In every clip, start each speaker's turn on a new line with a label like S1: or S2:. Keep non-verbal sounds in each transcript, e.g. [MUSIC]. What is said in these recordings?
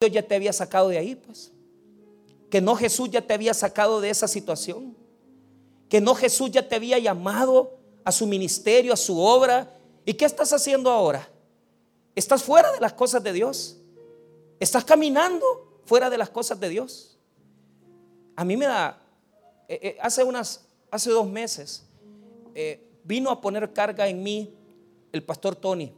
S1: Dios ya te había sacado de ahí, pues. Que no Jesús ya te había sacado de esa situación. Que no Jesús ya te había llamado a su ministerio, a su obra. ¿Y qué estás haciendo ahora? Estás fuera de las cosas de Dios. Estás caminando fuera de las cosas de Dios. A mí me da, eh, eh, hace unas, hace dos meses, eh, vino a poner carga en mí el pastor Tony.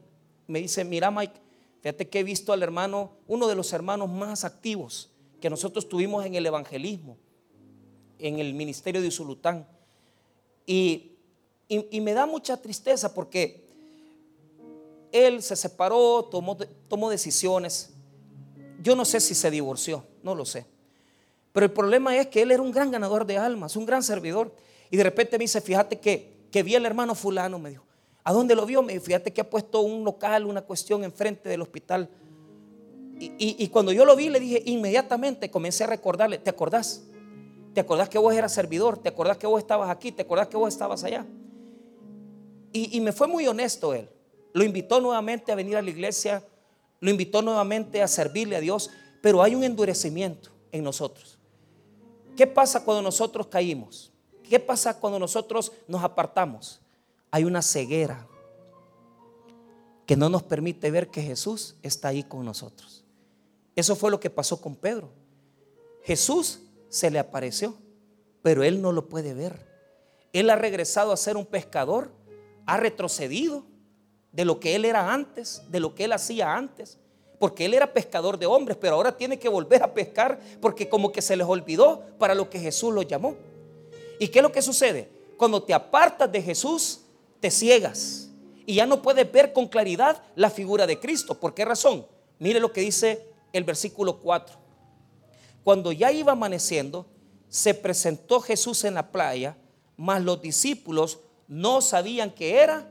S1: Me dice, mira Mike, fíjate que he visto al hermano, uno de los hermanos más activos que nosotros tuvimos en el evangelismo, en el ministerio de Usulután. Y, y, me da mucha tristeza porque él se separó, tomó, tomó decisiones. Yo no sé si se divorció, no lo sé. Pero el problema es que él era un gran ganador de almas, un gran servidor. Y de repente me dice, fíjate que, que vi al hermano fulano, me dijo. ¿A dónde lo vio? Me fíjate que ha puesto un local, una cuestión enfrente del hospital. Y, cuando yo lo vi, le dije, inmediatamente comencé a recordarle, ¿te acordás? ¿Te acordás que vos eras servidor? ¿Te acordás que vos estabas aquí? ¿Te acordás que vos estabas allá? Y, y me fue muy honesto él. Lo invitó nuevamente a venir a la iglesia, lo invitó nuevamente a servirle a Dios, pero hay un endurecimiento en nosotros. ¿Qué pasa cuando nosotros caímos? ¿Qué pasa cuando nosotros nos apartamos? Hay una ceguera que no nos permite ver que Jesús está ahí con nosotros. Eso fue lo que pasó con Pedro. Jesús se le apareció, pero él no lo puede ver. Él ha regresado a ser un pescador, ha retrocedido de lo que él era antes, de lo que él hacía antes porque él era pescador de hombres, pero ahora tiene que volver a pescar porque como que se les olvidó para lo que Jesús lo llamó. ¿Y qué es lo que sucede? Cuando te apartas de Jesús, te ciegas y ya no puedes ver con claridad la figura de Cristo. ¿Por qué razón? Mire lo que dice el versículo 4. Cuando ya iba amaneciendo, se presentó Jesús en la playa, mas los discípulos no sabían que era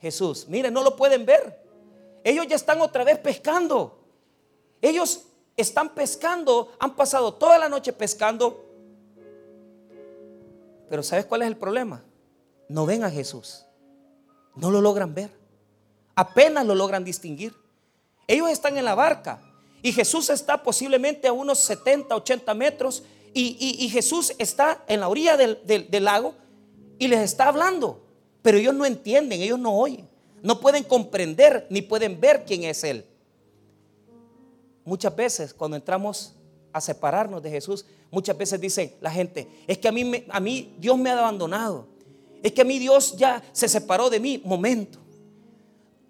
S1: Jesús. Mire, no lo pueden ver. Ellos ya están otra vez pescando. Ellos están pescando, han pasado toda la noche pescando. Pero ¿sabes cuál es el problema? No ven a Jesús. No lo logran ver. Apenas lo logran distinguir. Ellos están en la barca y Jesús está posiblemente a unos 70, 80 metros y, Jesús está en la orilla del, del lago y les está hablando. Pero ellos no entienden, ellos no oyen. No pueden comprender ni pueden ver quién es Él. Muchas veces cuando entramos a separarnos de Jesús, muchas veces dicen la gente, es que a mí, a mí Dios me ha abandonado. Es que mí Dios ya se separó de mí. Momento.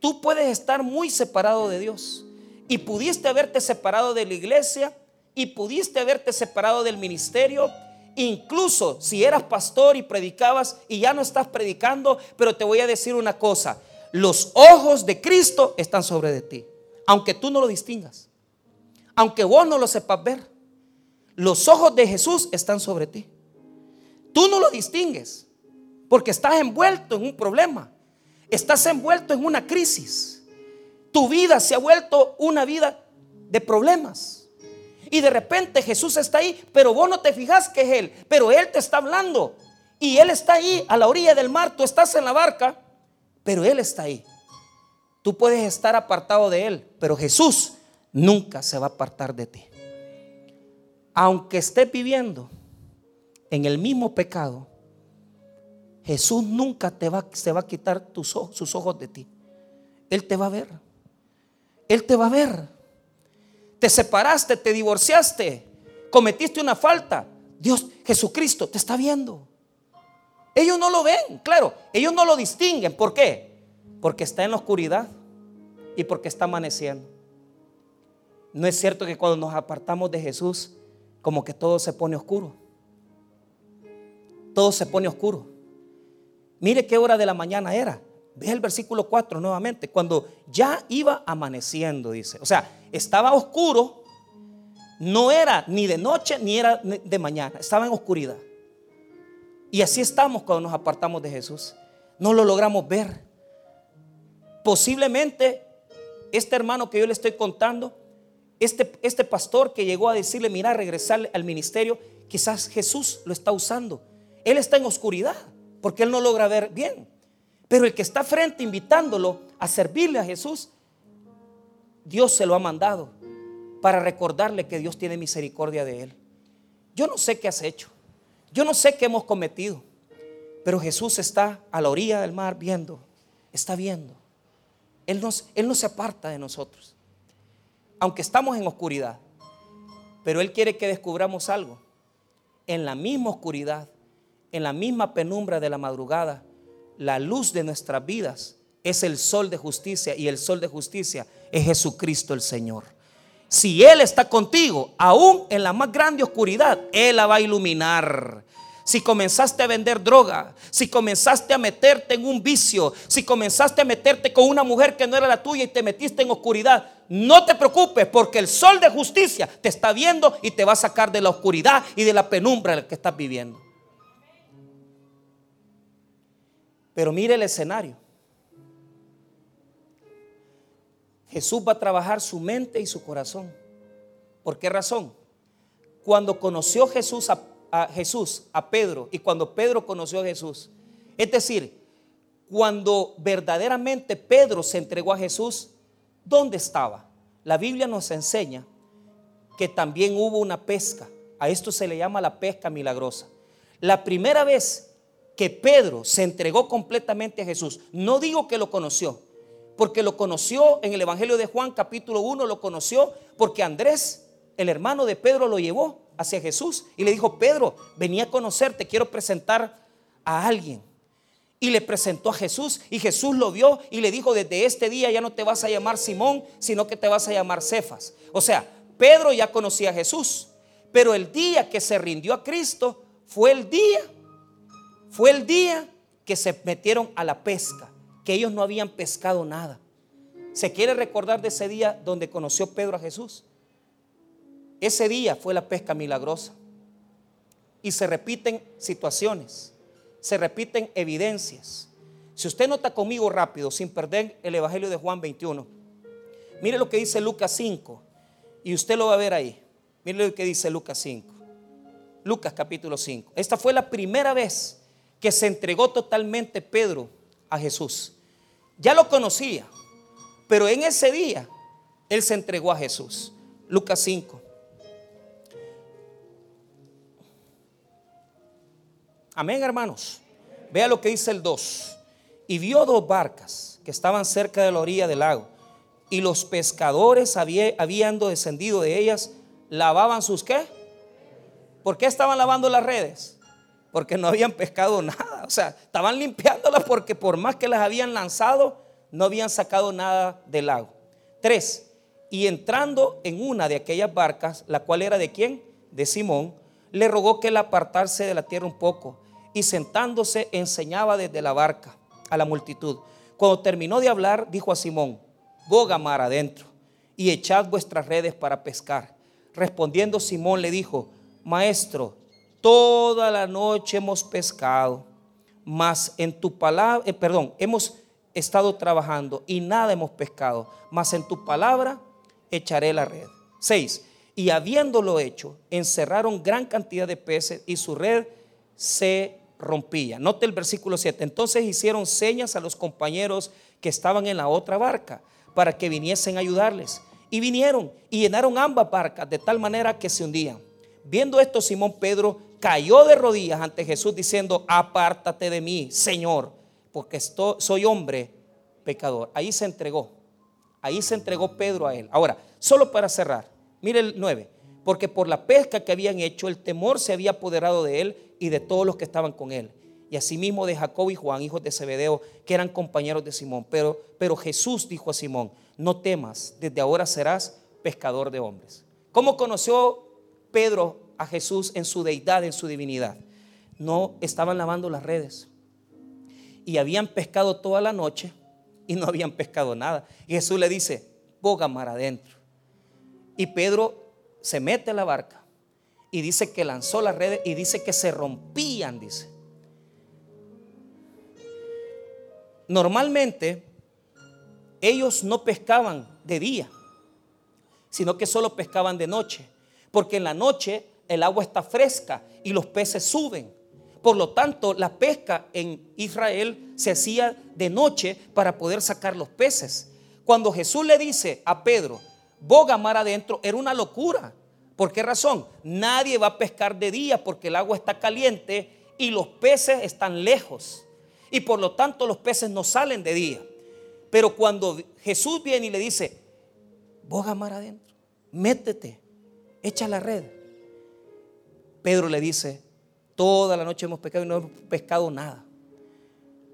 S1: Tú puedes estar muy separado de Dios y pudiste haberte separado de la iglesia y pudiste haberte separado del ministerio. Incluso si eras pastor y predicabas y ya no estás predicando, pero te voy a decir una cosa, los ojos de Cristo están sobre de ti. Aunque tú no lo distingas. Aunque vos no lo sepas ver. Los ojos de Jesús están sobre ti. Tú no lo distingues. Porque estás envuelto en un problema. Estás envuelto en una crisis. Tu vida se ha vuelto una vida de problemas. Y de repente Jesús está ahí, pero vos no te fijas que es Él. Pero Él te está hablando. Y Él está ahí a la orilla del mar. Tú estás en la barca pero Él está ahí. Tú puedes estar apartado de Él, pero Jesús nunca se va a apartar de ti. Aunque estés viviendo en el mismo pecado, Jesús nunca te va, se va a quitar tus ojos, sus ojos de ti. Él te va a ver. Él te va a ver. Te separaste, te divorciaste, cometiste una falta. Dios, Jesucristo, te está viendo. Ellos no lo ven, claro, ellos no lo distinguen. ¿Por qué? Porque está en la oscuridad y porque está amaneciendo. No es cierto que cuando nos apartamos de Jesús, como que todo se pone oscuro. Todo se pone oscuro. Mire qué hora de la mañana era. Ve el versículo 4 nuevamente. Cuando ya iba amaneciendo, dice. O sea, estaba oscuro. No era ni de noche ni era de mañana. Estaba en oscuridad. Y así estamos cuando nos apartamos de Jesús. No lo logramos ver. Posiblemente este hermano que yo le estoy contando, este, este pastor que llegó a decirle, mira, regresar al ministerio, quizás Jesús lo está usando. Él está en oscuridad porque él no logra ver bien. Pero el que está frente invitándolo a servirle a Jesús, Dios se lo ha mandado. para recordarle que Dios tiene misericordia de él. Yo no sé qué has hecho. Yo no sé qué hemos cometido. Pero Jesús está a la orilla del mar viendo. Está viendo. Él, él no se aparta de nosotros. Aunque estamos en oscuridad. Pero Él quiere que descubramos algo. En la misma oscuridad, en la misma penumbra de la madrugada, la luz de nuestras vidas es el sol de justicia y el sol de justicia es Jesucristo el Señor. Si Él está contigo, aún en la más grande oscuridad, Él la va a iluminar. Si comenzaste a vender droga, si comenzaste a meterte en un vicio, si comenzaste a meterte con una mujer que no era la tuya y te metiste en oscuridad, no te preocupes porque el sol de justicia te está viendo y te va a sacar de la oscuridad y de la penumbra en la que estás viviendo. Pero mire el escenario. Jesús va a trabajar su mente y su corazón. ¿Por qué razón? Cuando conoció Jesús a, Jesús, a Pedro, y cuando Pedro conoció a Jesús, es decir, cuando verdaderamente Pedro se entregó a Jesús, ¿dónde estaba? La Biblia nos enseña que también hubo una pesca. A esto se le llama la pesca milagrosa. La primera vez que Pedro se entregó completamente a Jesús, no digo que lo conoció, porque lo conoció en el Evangelio de Juan capítulo 1, lo conoció porque Andrés, el hermano de Pedro, lo llevó hacia Jesús y le dijo, Pedro, venía a conocerte, quiero presentar a alguien. Y le presentó a Jesús y Jesús lo vio y le dijo, desde este día ya no te vas a llamar Simón, sino que te vas a llamar Cefas. O sea, Pedro ya conocía a Jesús, pero el día que se rindió a Cristo fue el día, fue el día que se metieron a la pesca que ellos no habían pescado nada. ¿Se quiere recordar de ese día donde conoció Pedro a Jesús? Ese día fue la pesca milagrosa. Y se repiten situaciones, se repiten evidencias. Si usted nota conmigo rápido, sin perder el Evangelio de Juan 21, mire lo que dice Lucas 5, y usted lo va a ver ahí. Mire lo que dice Lucas 5. Lucas capítulo 5. Esta fue la primera vez que se entregó totalmente Pedro a Jesús. Ya lo conocía, pero en ese día él se entregó a Jesús. Lucas 5. Amén, hermanos. Vea lo que dice el 2. Y vio dos barcas que estaban cerca de la orilla del lago. Y los pescadores habiendo descendido de ellas, lavaban sus qué? ¿Por qué estaban lavando las redes? Porque no habían pescado nada. O sea, estaban limpiándolas porque por más que las habían lanzado, no habían sacado nada del lago. Tres, y entrando en una de aquellas barcas, la cual era de quién? De Simón, le rogó que él apartarse de la tierra un poco y sentándose enseñaba desde la barca a la multitud. Cuando terminó de hablar, dijo a Simón, boga mar adentro y echad vuestras redes para pescar. Respondiendo Simón le dijo, maestro, Toda la noche hemos pescado, mas en tu palabra, eh, perdón, hemos estado trabajando y nada hemos pescado, mas en tu palabra echaré la red. 6. Y habiéndolo hecho, encerraron gran cantidad de peces y su red se rompía. Note el versículo 7. Entonces hicieron señas a los compañeros que estaban en la otra barca para que viniesen a ayudarles. Y vinieron y llenaron ambas barcas de tal manera que se hundían. Viendo esto, Simón Pedro cayó de rodillas ante Jesús diciendo, apártate de mí, Señor, porque soy hombre pecador. Ahí se entregó, ahí se entregó Pedro a él. Ahora, solo para cerrar, mire el 9, porque por la pesca que habían hecho, el temor se había apoderado de él y de todos los que estaban con él. Y asimismo de Jacob y Juan, hijos de Zebedeo, que eran compañeros de Simón. Pero, pero Jesús dijo a Simón, no temas, desde ahora serás pescador de hombres. ¿Cómo conoció Pedro a Jesús en su deidad, en su divinidad. No estaban lavando las redes. Y habían pescado toda la noche y no habían pescado nada. Y Jesús le dice, boga mar adentro. Y Pedro se mete a la barca y dice que lanzó las redes y dice que se rompían, dice. Normalmente ellos no pescaban de día, sino que solo pescaban de noche, porque en la noche el agua está fresca y los peces suben. Por lo tanto, la pesca en Israel se hacía de noche para poder sacar los peces. Cuando Jesús le dice a Pedro, boga mar adentro era una locura. ¿Por qué razón? Nadie va a pescar de día porque el agua está caliente y los peces están lejos. Y por lo tanto los peces no salen de día. Pero cuando Jesús viene y le dice, boga mar adentro, métete, echa la red. Pedro le dice, toda la noche hemos pescado y no hemos pescado nada.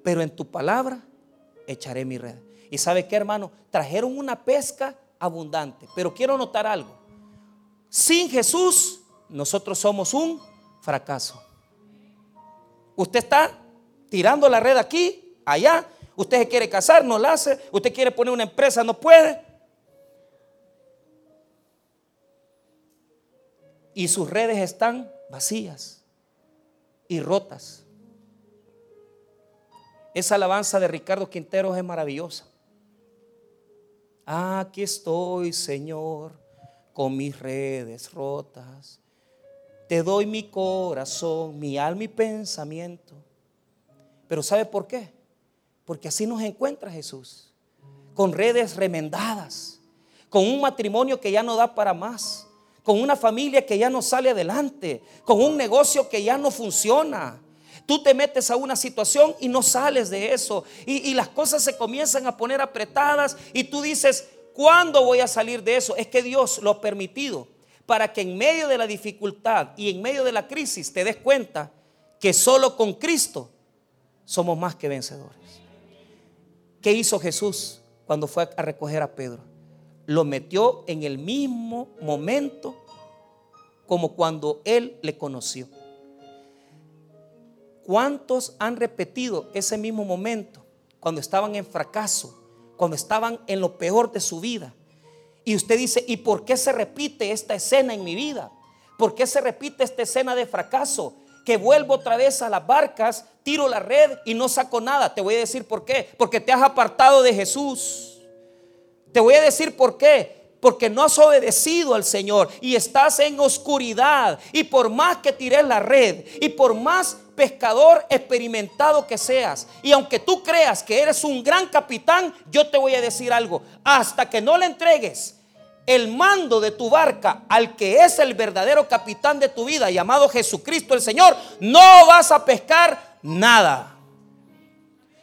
S1: Pero en tu palabra echaré mi red. Y sabe qué, hermano, trajeron una pesca abundante. Pero quiero notar algo. Sin Jesús, nosotros somos un fracaso. Usted está tirando la red aquí, allá. Usted se quiere casar, no la hace. Usted quiere poner una empresa, no puede. Y sus redes están vacías y rotas. Esa alabanza de Ricardo Quinteros es maravillosa. Aquí estoy, Señor con mis redes rotas. Te doy mi corazón, mi alma y pensamiento. Pero ¿sabe por qué? Porque así nos encuentra Jesús. Con redes remendadas, con un matrimonio que ya no da para más, con una familia que ya no sale adelante, con un negocio que ya no funciona. Tú te metes a una situación y no sales de eso. Y, las cosas se comienzan a poner apretadas y tú dices, ¿Cuándo voy a salir de eso? Es que Dios lo ha permitido para que en medio de la dificultad y en medio de la crisis te des cuenta que solo con Cristo somos más que vencedores. ¿Qué hizo Jesús cuando fue a recoger a Pedro? Lo metió en el mismo momento como cuando él le conoció. ¿Cuántos han repetido ese mismo momento cuando estaban en fracaso, cuando estaban en lo peor de su vida. Y usted dice, ¿y por qué se repite esta escena en mi vida? ¿Por qué se repite esta escena de fracaso? Que vuelvo otra vez a las barcas, tiro la red y no saco nada. Te voy a decir por qué. Porque te has apartado de Jesús. Te voy a decir por qué porque no has obedecido al Señor y estás en oscuridad. Y por más que tires la red y por más pescador experimentado que seas, y aunque tú creas que eres un gran capitán, yo te voy a decir algo, hasta que no le entregues el mando de tu barca al que es el verdadero capitán de tu vida, llamado Jesucristo el Señor, no vas a pescar nada.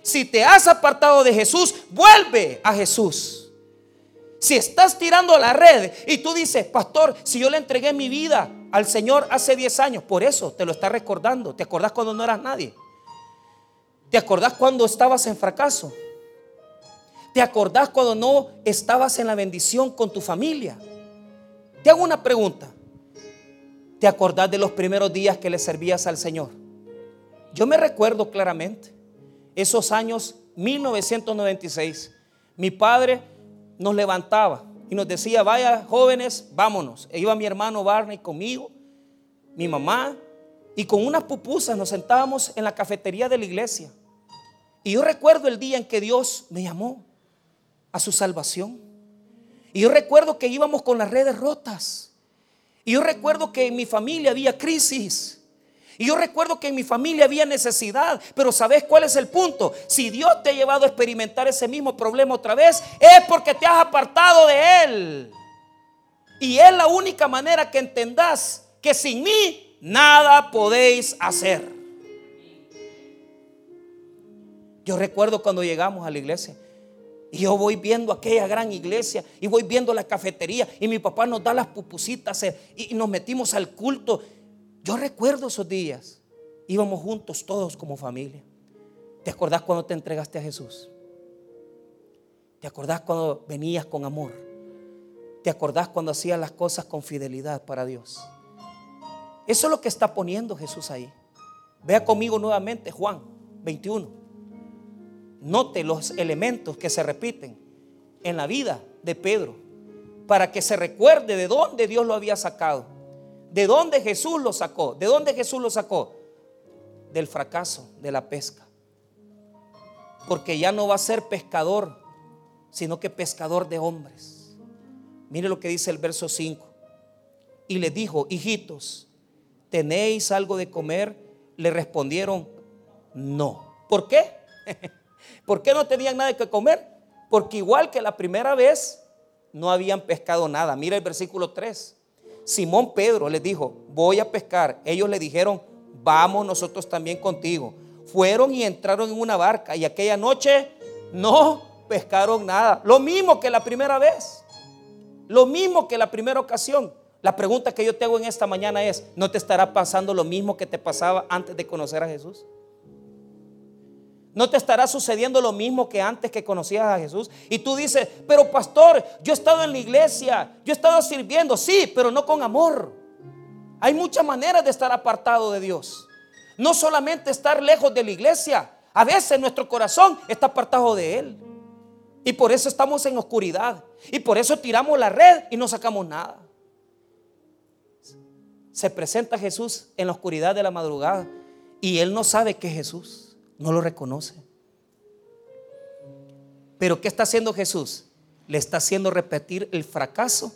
S1: Si te has apartado de Jesús, vuelve a Jesús. Si estás tirando la red y tú dices, pastor, si yo le entregué mi vida al Señor hace 10 años, por eso te lo está recordando. ¿Te acordás cuando no eras nadie? ¿Te acordás cuando estabas en fracaso? ¿Te acordás cuando no estabas en la bendición con tu familia? Te hago una pregunta. ¿Te acordás de los primeros días que le servías al Señor? Yo me recuerdo claramente esos años 1996. Mi padre nos levantaba y nos decía, vaya jóvenes, vámonos. E iba mi hermano Barney conmigo, mi mamá, y con unas pupusas nos sentábamos en la cafetería de la iglesia. Y yo recuerdo el día en que Dios me llamó a su salvación. Y yo recuerdo que íbamos con las redes rotas. Y yo recuerdo que en mi familia había crisis. Y yo recuerdo que en mi familia había necesidad, pero ¿sabes cuál es el punto? Si Dios te ha llevado a experimentar ese mismo problema otra vez, es porque te has apartado de Él. Y es la única manera que entendás que sin mí nada podéis hacer. Yo recuerdo cuando llegamos a la iglesia. Y yo voy viendo aquella gran iglesia y voy viendo la cafetería y mi papá nos da las pupusitas eh, y nos metimos al culto yo recuerdo esos días. Íbamos juntos todos como familia. ¿Te acordás cuando te entregaste a Jesús? ¿Te acordás cuando venías con amor? ¿Te acordás cuando hacías las cosas con fidelidad para Dios? Eso es lo que está poniendo Jesús ahí. Vea conmigo nuevamente Juan 21. Note los elementos que se repiten en la vida de Pedro para que se recuerde de dónde Dios lo había sacado. ¿De dónde Jesús lo sacó? ¿De dónde Jesús lo sacó? Del fracaso de la pesca. Porque ya no va a ser pescador, sino que pescador de hombres. Mire lo que dice el verso 5. Y le dijo, hijitos, ¿tenéis algo de comer? Le respondieron, no. ¿Por qué? [LAUGHS] ¿Por qué no tenían nada que comer? Porque igual que la primera vez, no habían pescado nada. Mira el versículo 3. Simón Pedro les dijo, voy a pescar. Ellos le dijeron, vamos nosotros también contigo. Fueron y entraron en una barca y aquella noche no pescaron nada. Lo mismo que la primera vez. Lo mismo que la primera ocasión. La pregunta que yo te hago en esta mañana es, ¿no te estará pasando lo mismo que te pasaba antes de conocer a Jesús? ¿No te estará sucediendo lo mismo que antes que conocías a Jesús? Y tú dices, pero pastor, yo he estado en la iglesia, yo he estado sirviendo, sí, pero no con amor. Hay muchas maneras de estar apartado de Dios. No solamente estar lejos de la iglesia, a veces nuestro corazón está apartado de Él. Y por eso estamos en oscuridad. Y por eso tiramos la red y no sacamos nada. Se presenta Jesús en la oscuridad de la madrugada y Él no sabe que es Jesús no lo reconoce. Pero ¿qué está haciendo Jesús? Le está haciendo repetir el fracaso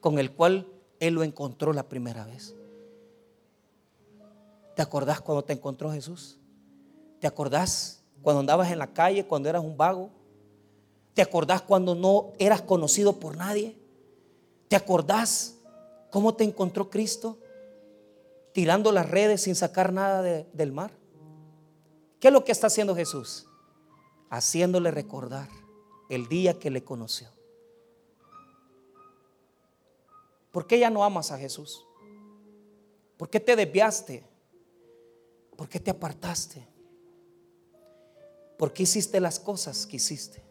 S1: con el cual Él lo encontró la primera vez. ¿Te acordás cuando te encontró Jesús? ¿Te acordás cuando andabas en la calle, cuando eras un vago? ¿Te acordás cuando no eras conocido por nadie? ¿Te acordás cómo te encontró Cristo? Tirando las redes sin sacar nada del mar. ¿Qué es lo que está haciendo Jesús? Haciéndole recordar el día que le conoció. ¿Por qué ya no amas a Jesús? ¿Por qué te desviaste? ¿Por qué te apartaste? ¿Por qué hiciste las cosas que hiciste?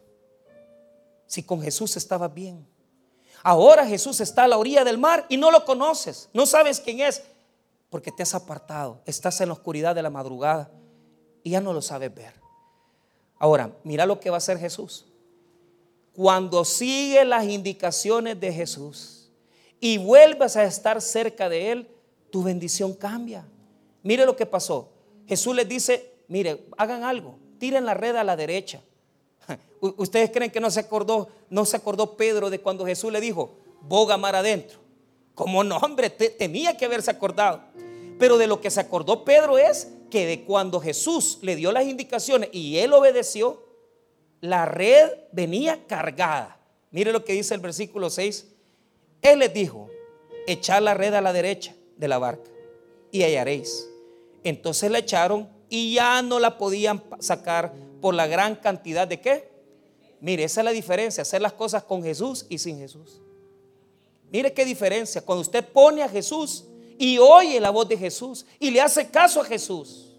S1: Si con Jesús estaba bien. Ahora Jesús está a la orilla del mar y no lo conoces. No sabes quién es porque te has apartado. Estás en la oscuridad de la madrugada y ya no lo sabes ver. Ahora, mira lo que va a hacer Jesús. Cuando sigue las indicaciones de Jesús y vuelves a estar cerca de Él, tu bendición cambia. Mire lo que pasó. Jesús les dice, mire, hagan algo, tiren la red a la derecha. [LAUGHS] Ustedes creen que no se acordó, no se acordó Pedro de cuando Jesús le dijo, boga mar adentro. Como no, hombre, tenía que haberse acordado. Pero de lo que se acordó Pedro es que de cuando Jesús le dio las indicaciones y él obedeció, la red venía cargada. Mire lo que dice el versículo 6. Él les dijo, echad la red a la derecha de la barca y hallaréis. Entonces la echaron y ya no la podían sacar por la gran cantidad de qué. Mire, esa es la diferencia, hacer las cosas con Jesús y sin Jesús. Mire qué diferencia. Cuando usted pone a Jesús y oye la voz de Jesús y le hace caso a Jesús.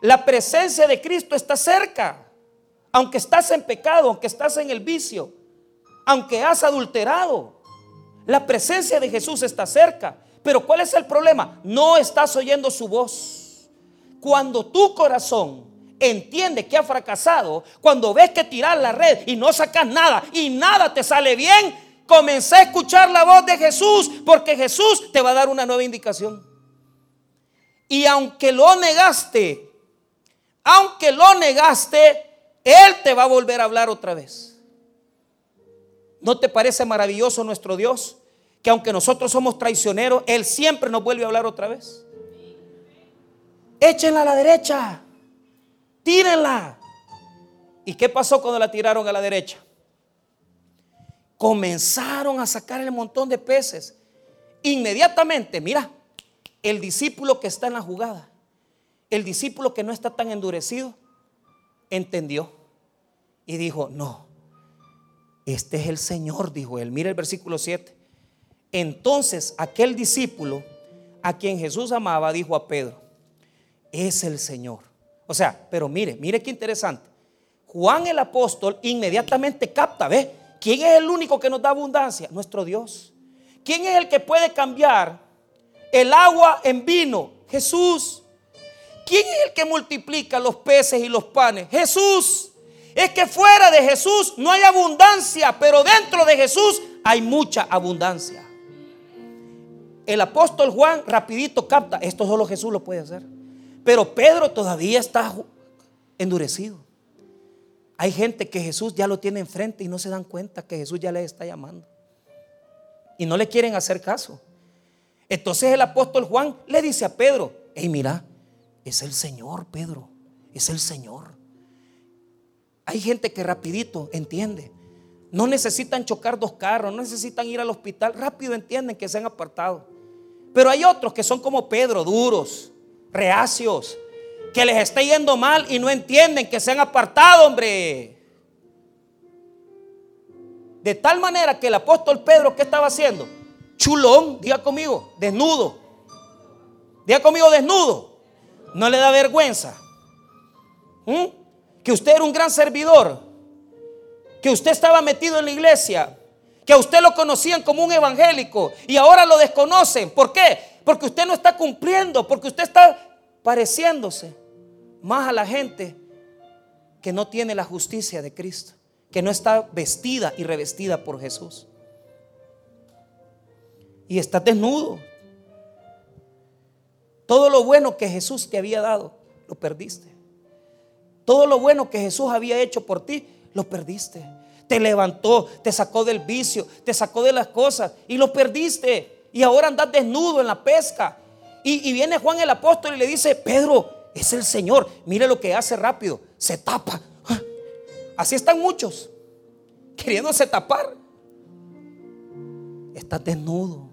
S1: La presencia de Cristo está cerca. Aunque estás en pecado, aunque estás en el vicio, aunque has adulterado, la presencia de Jesús está cerca. Pero ¿cuál es el problema? No estás oyendo su voz. Cuando tu corazón entiende que ha fracasado, cuando ves que tiras la red y no sacas nada y nada te sale bien, Comencé a escuchar la voz de Jesús porque Jesús te va a dar una nueva indicación. Y aunque lo negaste, aunque lo negaste, Él te va a volver a hablar otra vez. ¿No te parece maravilloso nuestro Dios? Que aunque nosotros somos traicioneros, Él siempre nos vuelve a hablar otra vez. Échenla a la derecha. Tírenla. ¿Y qué pasó cuando la tiraron a la derecha? Comenzaron a sacar el montón de peces. Inmediatamente, mira, el discípulo que está en la jugada, el discípulo que no está tan endurecido, entendió y dijo, no, este es el Señor, dijo él. Mira el versículo 7. Entonces aquel discípulo a quien Jesús amaba dijo a Pedro, es el Señor. O sea, pero mire, mire qué interesante. Juan el apóstol inmediatamente capta, ve, ¿Quién es el único que nos da abundancia? Nuestro Dios. ¿Quién es el que puede cambiar el agua en vino? Jesús. ¿Quién es el que multiplica los peces y los panes? Jesús. Es que fuera de Jesús no hay abundancia, pero dentro de Jesús hay mucha abundancia. El apóstol Juan rapidito capta, esto solo Jesús lo puede hacer. Pero Pedro todavía está endurecido. Hay gente que Jesús ya lo tiene enfrente y no se dan cuenta que Jesús ya les está llamando. Y no le quieren hacer caso. Entonces el apóstol Juan le dice a Pedro, hey mira, es el Señor, Pedro, es el Señor. Hay gente que rapidito entiende, No necesitan chocar dos carros, no necesitan ir al hospital. Rápido entienden que se han apartado. Pero hay otros que son como Pedro, duros, reacios, que les está yendo mal y no entienden que se han apartado, hombre. De tal manera que el apóstol Pedro, ¿qué estaba haciendo? Chulón, diga conmigo, desnudo. Diga conmigo, desnudo. No le da vergüenza. ¿Mm? Que usted era un gran servidor. Que usted estaba metido en la iglesia. Que a usted lo conocían como un evangélico. Y ahora lo desconocen. ¿Por qué? Porque usted no está cumpliendo. Porque usted está pareciéndose más a la gente que no tiene la justicia de Cristo que no está vestida y revestida por Jesús. Y está desnudo. Todo lo bueno que Jesús te había dado, lo perdiste. Todo lo bueno que Jesús había hecho por ti, lo perdiste. Te levantó, te sacó del vicio, te sacó de las cosas y lo perdiste. Y ahora andas desnudo en la pesca. Y, y viene Juan el apóstol y le dice, Pedro, es el Señor. Mire lo que hace rápido. Se tapa. Así están muchos, queriéndose tapar. Estás desnudo.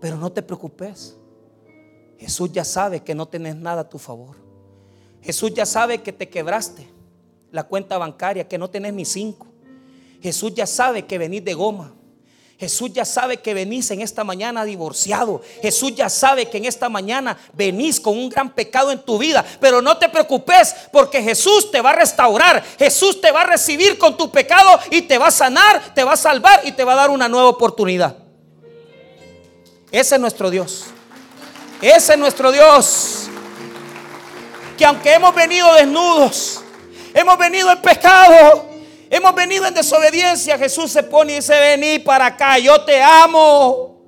S1: Pero no te preocupes. Jesús ya sabe que no tenés nada a tu favor. Jesús ya sabe que te quebraste la cuenta bancaria, que no tenés ni cinco. Jesús ya sabe que venís de goma. Jesús ya sabe que venís en esta mañana divorciado. Jesús ya sabe que en esta mañana venís con un gran pecado en tu vida. Pero no te preocupes porque Jesús te va a restaurar. Jesús te va a recibir con tu pecado y te va a sanar, te va a salvar y te va a dar una nueva oportunidad. Ese es nuestro Dios. Ese es nuestro Dios. Que aunque hemos venido desnudos, hemos venido en pecado, Hemos venido en desobediencia. Jesús se pone y dice, vení para acá, yo te amo.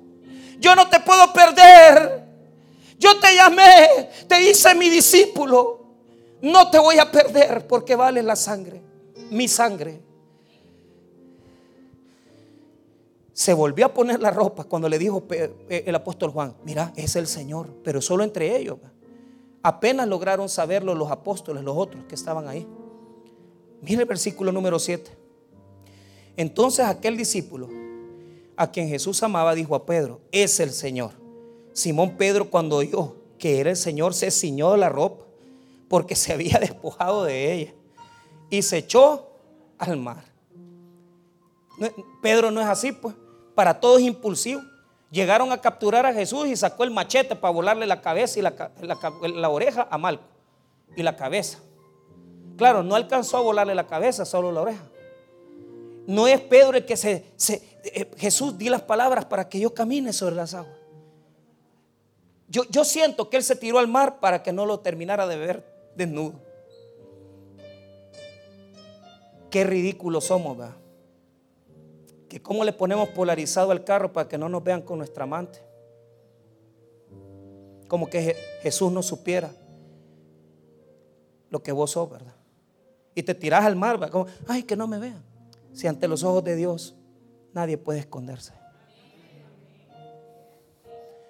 S1: Yo no te puedo perder. Yo te llamé, te hice mi discípulo. No te voy a perder porque vale la sangre, mi sangre. Se volvió a poner la ropa cuando le dijo eh, el apóstol Juan, mira, es el Señor, pero solo entre ellos. Apenas lograron saberlo los apóstoles, los otros que estaban ahí. Mire el versículo número 7. Entonces aquel discípulo a quien Jesús amaba dijo a Pedro, es el Señor. Simón Pedro cuando oyó que era el Señor se ciñó la ropa porque se había [LAUGHS] despojado de ella y se echó al mar. Pedro no es así, pues. Para todos es impulsivo. Llegaron a capturar a Jesús y sacó el machete para volarle la cabeza y la, la oreja a Malco y la cabeza. Claro, no alcanzó a volarle la cabeza, solo la oreja. No es Pedro el que se, eh, Jesús di las palabras para que yo camine sobre las aguas. Yo, yo siento que él se tiró al mar para que no lo terminara de ver desnudo. Qué ridículos somos, ¿verdad? Que cómo le ponemos polarizado al carro para que no nos vean con nuestra amante. Como que Jesús no supiera lo que vos sos, ¿verdad? Y te tiras al mar, como, ay, que no me vean. Si ante los ojos de Dios nadie puede esconderse.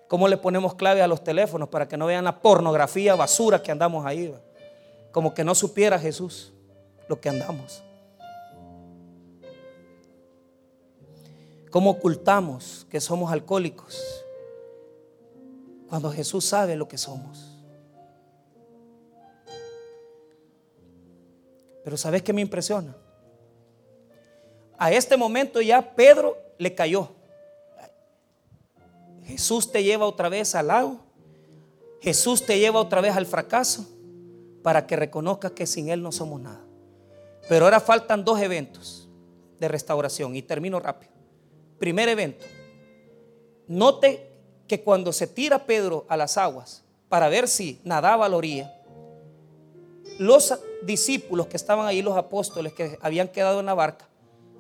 S1: ¿Cómo le ponemos clave a los teléfonos para que no vean la pornografía basura que andamos ahí? Como que no supiera Jesús lo que andamos. ¿Cómo ocultamos que somos alcohólicos cuando Jesús sabe lo que somos? Pero ¿sabes qué me impresiona? A este momento ya Pedro le cayó. Jesús te lleva otra vez al lago. Jesús te lleva otra vez al fracaso para que reconozcas que sin Él no somos nada. Pero ahora faltan dos eventos de restauración y termino rápido. Primer evento. Note que cuando se tira Pedro a las aguas para ver si nadaba a la orilla, los discípulos que estaban ahí, los apóstoles que habían quedado en la barca,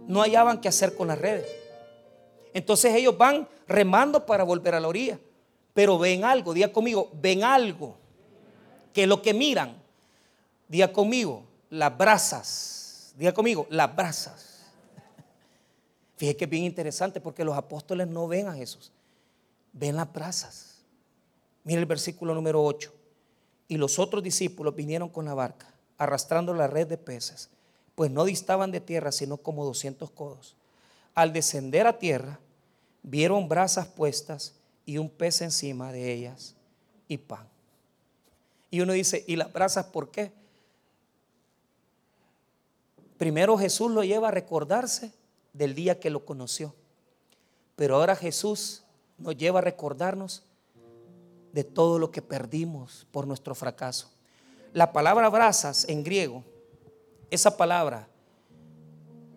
S1: no hallaban qué hacer con las redes. Entonces ellos van remando para volver a la orilla. Pero ven algo, diga conmigo, ven algo. Que lo que miran, diga conmigo, las brasas. Diga conmigo, las brasas. [LAUGHS] Fíjese que es bien interesante porque los apóstoles no ven a Jesús, ven las brasas. Mira el versículo número 8. Y los otros discípulos vinieron con la barca, arrastrando la red de peces, pues no distaban de tierra, sino como 200 codos. Al descender a tierra, vieron brasas puestas y un pez encima de ellas y pan. Y uno dice, ¿y las brasas por qué? Primero Jesús lo lleva a recordarse del día que lo conoció. Pero ahora Jesús nos lleva a recordarnos de todo lo que perdimos por nuestro fracaso. La palabra brasas en griego, esa palabra,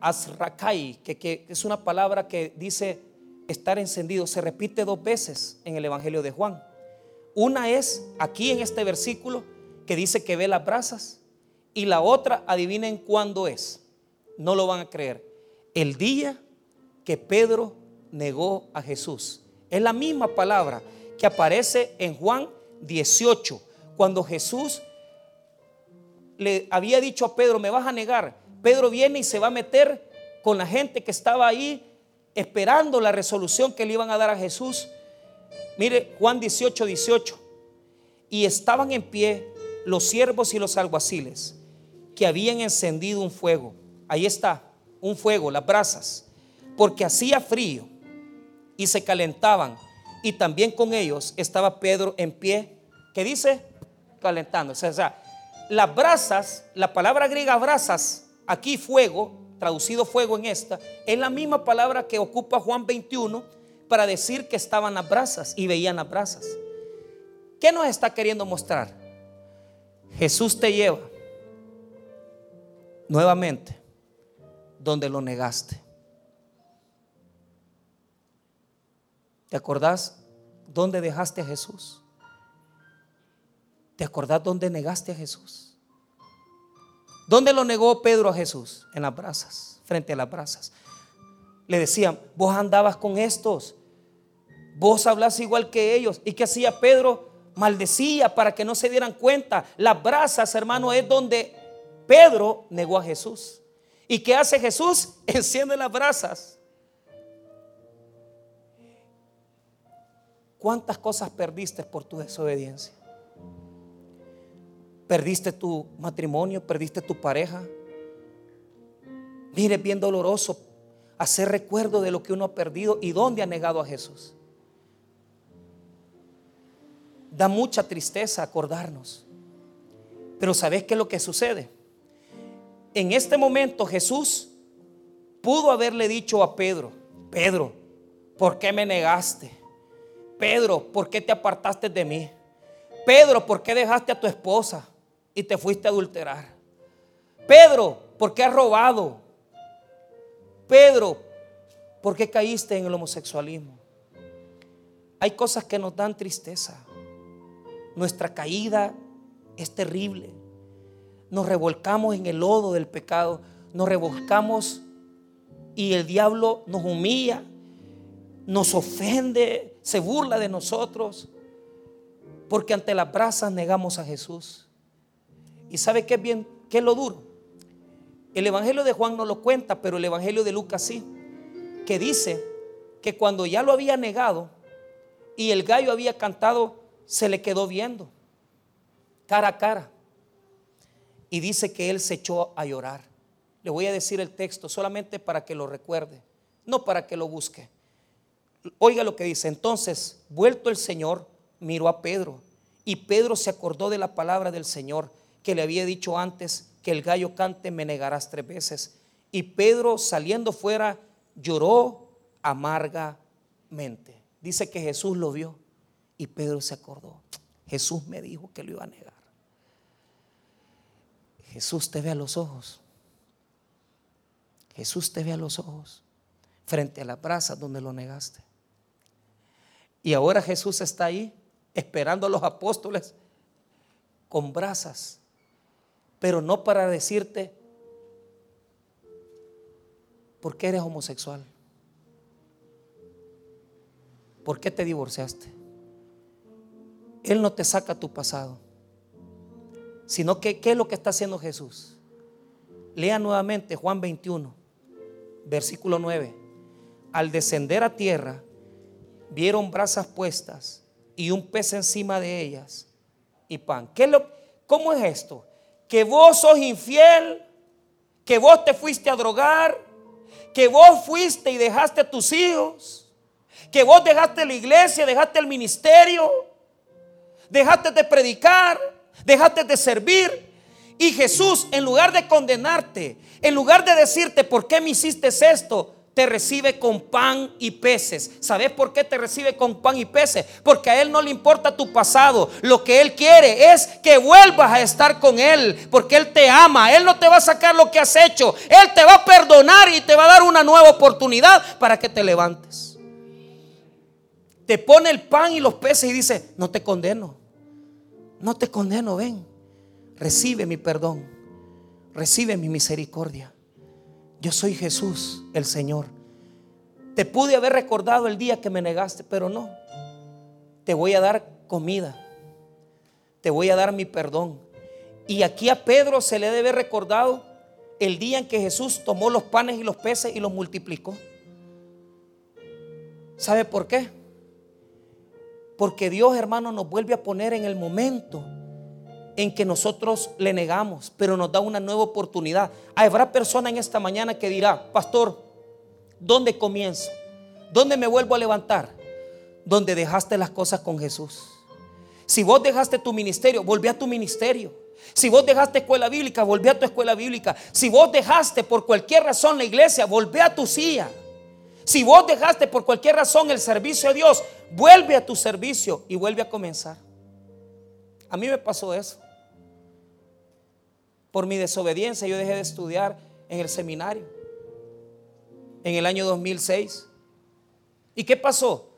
S1: asrakai, que, que es una palabra que dice estar encendido, se repite dos veces en el Evangelio de Juan. Una es aquí en este versículo que dice que ve las brasas y la otra, adivinen cuándo es. No lo van a creer. El día que Pedro negó a Jesús. Es la misma palabra que aparece en Juan 18, cuando Jesús le había dicho a Pedro, me vas a negar. Pedro viene y se va a meter con la gente que estaba ahí esperando la resolución que le iban a dar a Jesús. Mire, Juan 18, 18. Y estaban en pie los siervos y los alguaciles que habían encendido un fuego. Ahí está, un fuego, las brasas, porque hacía frío y se calentaban. Y también con ellos estaba Pedro en pie, que dice calentando. O sea, las brasas, la palabra griega brasas, aquí fuego, traducido fuego en esta, es la misma palabra que ocupa Juan 21 para decir que estaban las brasas y veían las brasas. ¿Qué nos está queriendo mostrar? Jesús te lleva nuevamente donde lo negaste. ¿Te acordás dónde dejaste a Jesús? ¿Te acordás dónde negaste a Jesús? ¿Dónde lo negó Pedro a Jesús? En las brasas, frente a las brasas. Le decían, vos andabas con estos, vos hablas igual que ellos. ¿Y qué hacía Pedro? Maldecía para que no se dieran cuenta. Las brasas, hermano, es donde Pedro negó a Jesús. ¿Y qué hace Jesús? [LAUGHS] Enciende las brasas. ¿Cuántas cosas perdiste por tu desobediencia? Perdiste tu matrimonio, perdiste tu pareja. Mire, bien doloroso hacer recuerdo de lo que uno ha perdido y dónde ha negado a Jesús. Da mucha tristeza acordarnos. Pero ¿sabes qué es lo que sucede? En este momento Jesús pudo haberle dicho a Pedro, Pedro, ¿por qué me negaste? Pedro, ¿por qué te apartaste de mí? Pedro, ¿por qué dejaste a tu esposa y te fuiste a adulterar? Pedro, ¿por qué has robado? Pedro, ¿por qué caíste en el homosexualismo? Hay cosas que nos dan tristeza. Nuestra caída es terrible nos revolcamos en el lodo del pecado, nos revolcamos y el diablo nos humilla, nos ofende, se burla de nosotros, porque ante las brasas negamos a Jesús. ¿Y sabe qué es bien? ¿Qué es lo duro? El Evangelio de Juan no lo cuenta, pero el Evangelio de Lucas sí, que dice que cuando ya lo había negado y el gallo había cantado, se le quedó viendo cara a cara y dice que él se echó a llorar. Le voy a decir el texto solamente para que lo recuerde, no para que lo busque. Oiga lo que dice. Entonces, vuelto el Señor, miró a Pedro y Pedro se acordó de la palabra del Señor que le había dicho antes que el gallo cante me negarás tres veces. Y Pedro saliendo fuera lloró amargamente. Dice que Jesús lo vio y Pedro se acordó. Jesús me dijo que lo iba a negar. Jesús te ve a los ojos. Jesús te ve a los ojos frente a la brasa donde lo negaste. Y ahora Jesús está ahí esperando a los apóstoles con brasas, pero no para decirte, ¿por qué eres homosexual? ¿Por qué te divorciaste? Él no te saca tu pasado sino que ¿qué es lo que está haciendo Jesús? Lea nuevamente Juan 21, versículo 9. Al descender a tierra, vieron brasas puestas y un pez encima de ellas y pan. ¿Qué lo, ¿Cómo es esto? Que vos sos infiel que vos te fuiste a drogar, que vos fuiste y dejaste a tus hijos, que vos dejaste la iglesia, dejaste el ministerio, dejaste de predicar, dejaste de servir. Y Jesús, en lugar de condenarte, en lugar de decirte, ¿por qué me hiciste esto? Te recibe con pan y peces. ¿Sabes por qué te recibe con pan y peces? Porque a Él no le importa tu pasado. Lo que Él quiere es que vuelvas a estar con Él. Porque Él te ama. Él no te va a sacar lo que has hecho. Él te va a perdonar y te va a dar una nueva oportunidad para que te levantes. Te pone el pan y los peces y dice, no te condeno. No te condeno, ven. Recibe mi perdón. Recibe mi misericordia. Yo soy Jesús, el Señor. Te pude haber recordado el día que me negaste, pero no. Te voy a dar comida. Te voy a dar mi perdón. Y aquí a Pedro se le debe recordado el día en que Jesús tomó los panes y los peces y los multiplicó. ¿Sabe por qué? Porque Dios, hermano, nos vuelve a poner en el momento en que nosotros le negamos, pero nos da una nueva oportunidad. Habrá persona en esta mañana que dirá, pastor, ¿dónde comienzo? ¿Dónde me vuelvo a levantar? Donde dejaste las cosas con Jesús. Si vos dejaste tu ministerio, volví a tu ministerio. Si vos dejaste escuela bíblica, volví a tu escuela bíblica. Si vos dejaste por cualquier razón la iglesia, volví a tu silla. Si vos dejaste por cualquier razón el servicio a Dios, vuelve a tu servicio y vuelve a comenzar. A mí me pasó eso por mi desobediencia yo dejé de estudiar en el seminario en el año 2006. ¿Y qué pasó?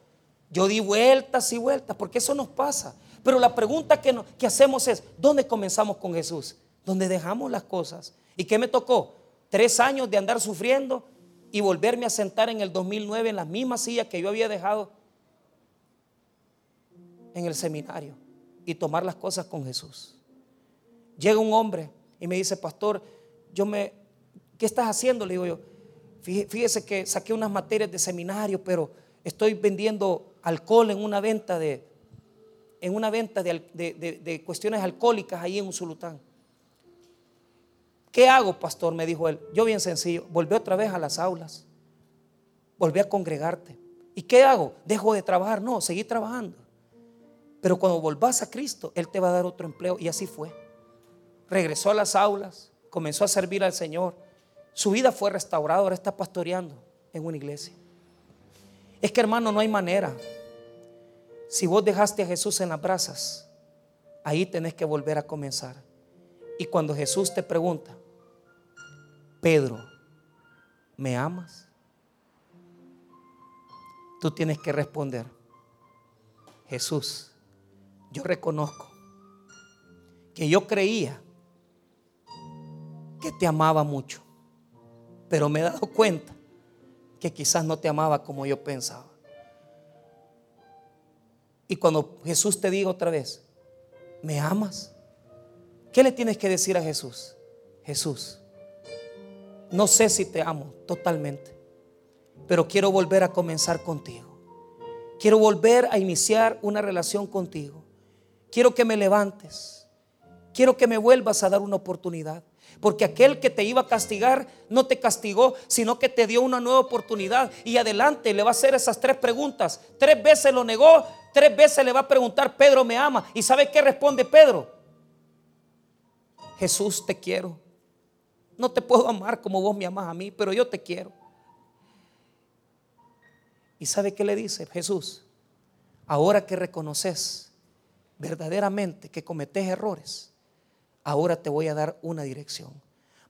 S1: Yo di vueltas y vueltas, porque eso nos pasa. Pero la pregunta que, que hacemos es, ¿dónde comenzamos con Jesús? ¿Dónde dejamos las cosas? ¿Y qué me tocó? Tres años de andar sufriendo y volverme a sentar en el 2009 en la misma silla que yo había dejado en el seminario y tomar las cosas con Jesús. Llega un hombre y me dice, pastor, yo me, ¿qué estás haciendo? Le digo yo, fíjese que saqué unas materias de seminario, pero estoy vendiendo alcohol en una venta de, en una venta de, cuestiones alcohólicas ahí en Usulután. ¿Qué hago, pastor? Me dijo él. Yo bien sencillo, volví otra vez a las aulas, volví a congregarte. ¿Y qué hago? ¿Dejo de trabajar? No, seguí trabajando. Pero cuando volvás a Cristo, Él te va a dar otro empleo. Y así fue regresó a las aulas, comenzó a servir al Señor. Su vida fue restaurada, ahora está pastoreando en una iglesia. Es que hermano, no hay manera. Si vos dejaste a Jesús en las brasas, ahí tenés que volver a comenzar. Y cuando Jesús te pregunta, Pedro, ¿me amas? Tú tienes que responder, Jesús, yo reconozco que yo creía que te amaba mucho, pero me he dado cuenta que quizás no te amaba como yo pensaba. Y cuando Jesús te diga otra vez, ¿me amas? ¿Qué le tienes que decir a Jesús? Jesús, no sé si te amo totalmente, pero quiero volver a comenzar contigo. Quiero volver a iniciar una relación contigo. Quiero que me levantes. Quiero que me vuelvas a dar una oportunidad. Porque aquel que te iba a castigar no te castigó, sino que te dio una nueva oportunidad. Y adelante le va a hacer esas tres preguntas. Tres veces lo negó, tres veces le va a preguntar, Pedro me ama. ¿Y sabe qué responde Pedro? Jesús te quiero. No te puedo amar como vos me amas a mí, pero yo te quiero. ¿Y sabe qué le dice Jesús? Ahora que reconoces verdaderamente que cometes errores, ahora te voy a dar una dirección.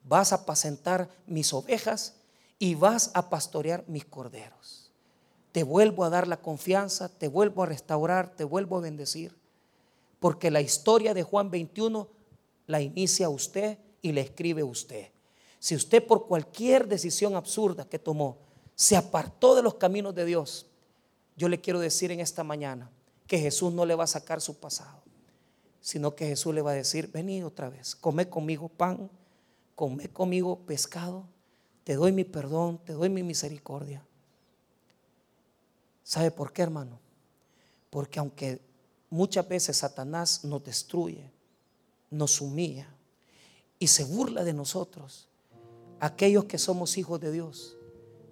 S1: Vas a apacentar mis ovejas y vas a pastorear mis corderos. Te vuelvo a dar la confianza, te vuelvo a restaurar, te vuelvo a bendecir. Porque la historia de Juan 21 la inicia usted y la escribe usted. Si usted por cualquier decisión absurda que tomó se apartó de los caminos de Dios, yo le quiero decir en esta mañana que Jesús no le va a sacar su pasado sino que Jesús le va a decir, vení otra vez, come conmigo pan, come conmigo pescado, te doy mi perdón, te doy mi misericordia. ¿Sabe por qué, hermano? Porque aunque muchas veces Satanás nos destruye, nos humilla y se burla de nosotros, aquellos que somos hijos de Dios,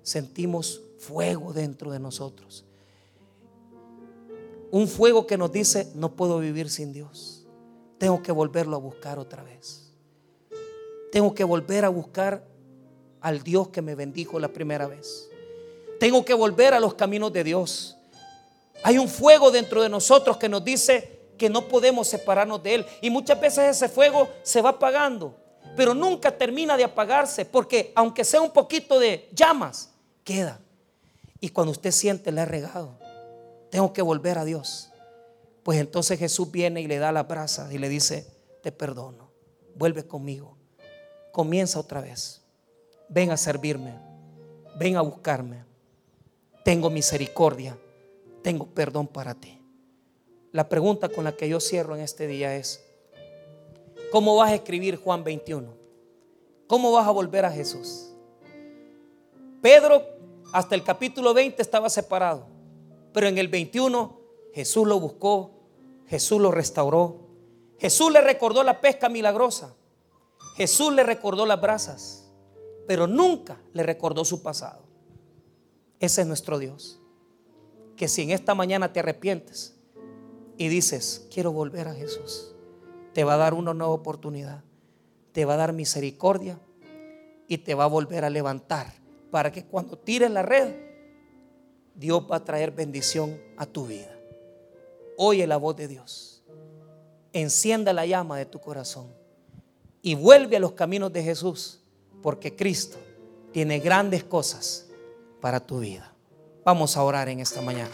S1: sentimos fuego dentro de nosotros. Un fuego que nos dice, no puedo vivir sin Dios. Tengo que volverlo a buscar otra vez. Tengo que volver a buscar al Dios que me bendijo la primera vez. Tengo que volver a los caminos de Dios. Hay un fuego dentro de nosotros que nos dice que no podemos separarnos de Él. Y muchas veces ese fuego se va apagando, pero nunca termina de apagarse, porque aunque sea un poquito de llamas, queda. Y cuando usted siente, le ha regado, tengo que volver a Dios. Pues entonces Jesús viene y le da la brasa y le dice, te perdono, vuelve conmigo, comienza otra vez, ven a servirme, ven a buscarme, tengo misericordia, tengo perdón para ti. La pregunta con la que yo cierro en este día es, ¿cómo vas a escribir Juan 21? ¿Cómo vas a volver a Jesús? Pedro hasta el capítulo 20 estaba separado, pero en el 21 Jesús lo buscó, Jesús lo restauró, Jesús le recordó la pesca milagrosa, Jesús le recordó las brasas, pero nunca le recordó su pasado. Ese es nuestro Dios. Que si en esta mañana te arrepientes, y dices, quiero volver a Jesús, te va a dar una nueva oportunidad, te va a dar misericordia y te va a volver a levantar para que cuando tires la red, Dios va a traer bendición a tu vida. Oye la voz de Dios. Encienda la llama de tu corazón y vuelve a los caminos de Jesús, porque Cristo tiene grandes cosas para tu vida. Vamos a orar en esta mañana.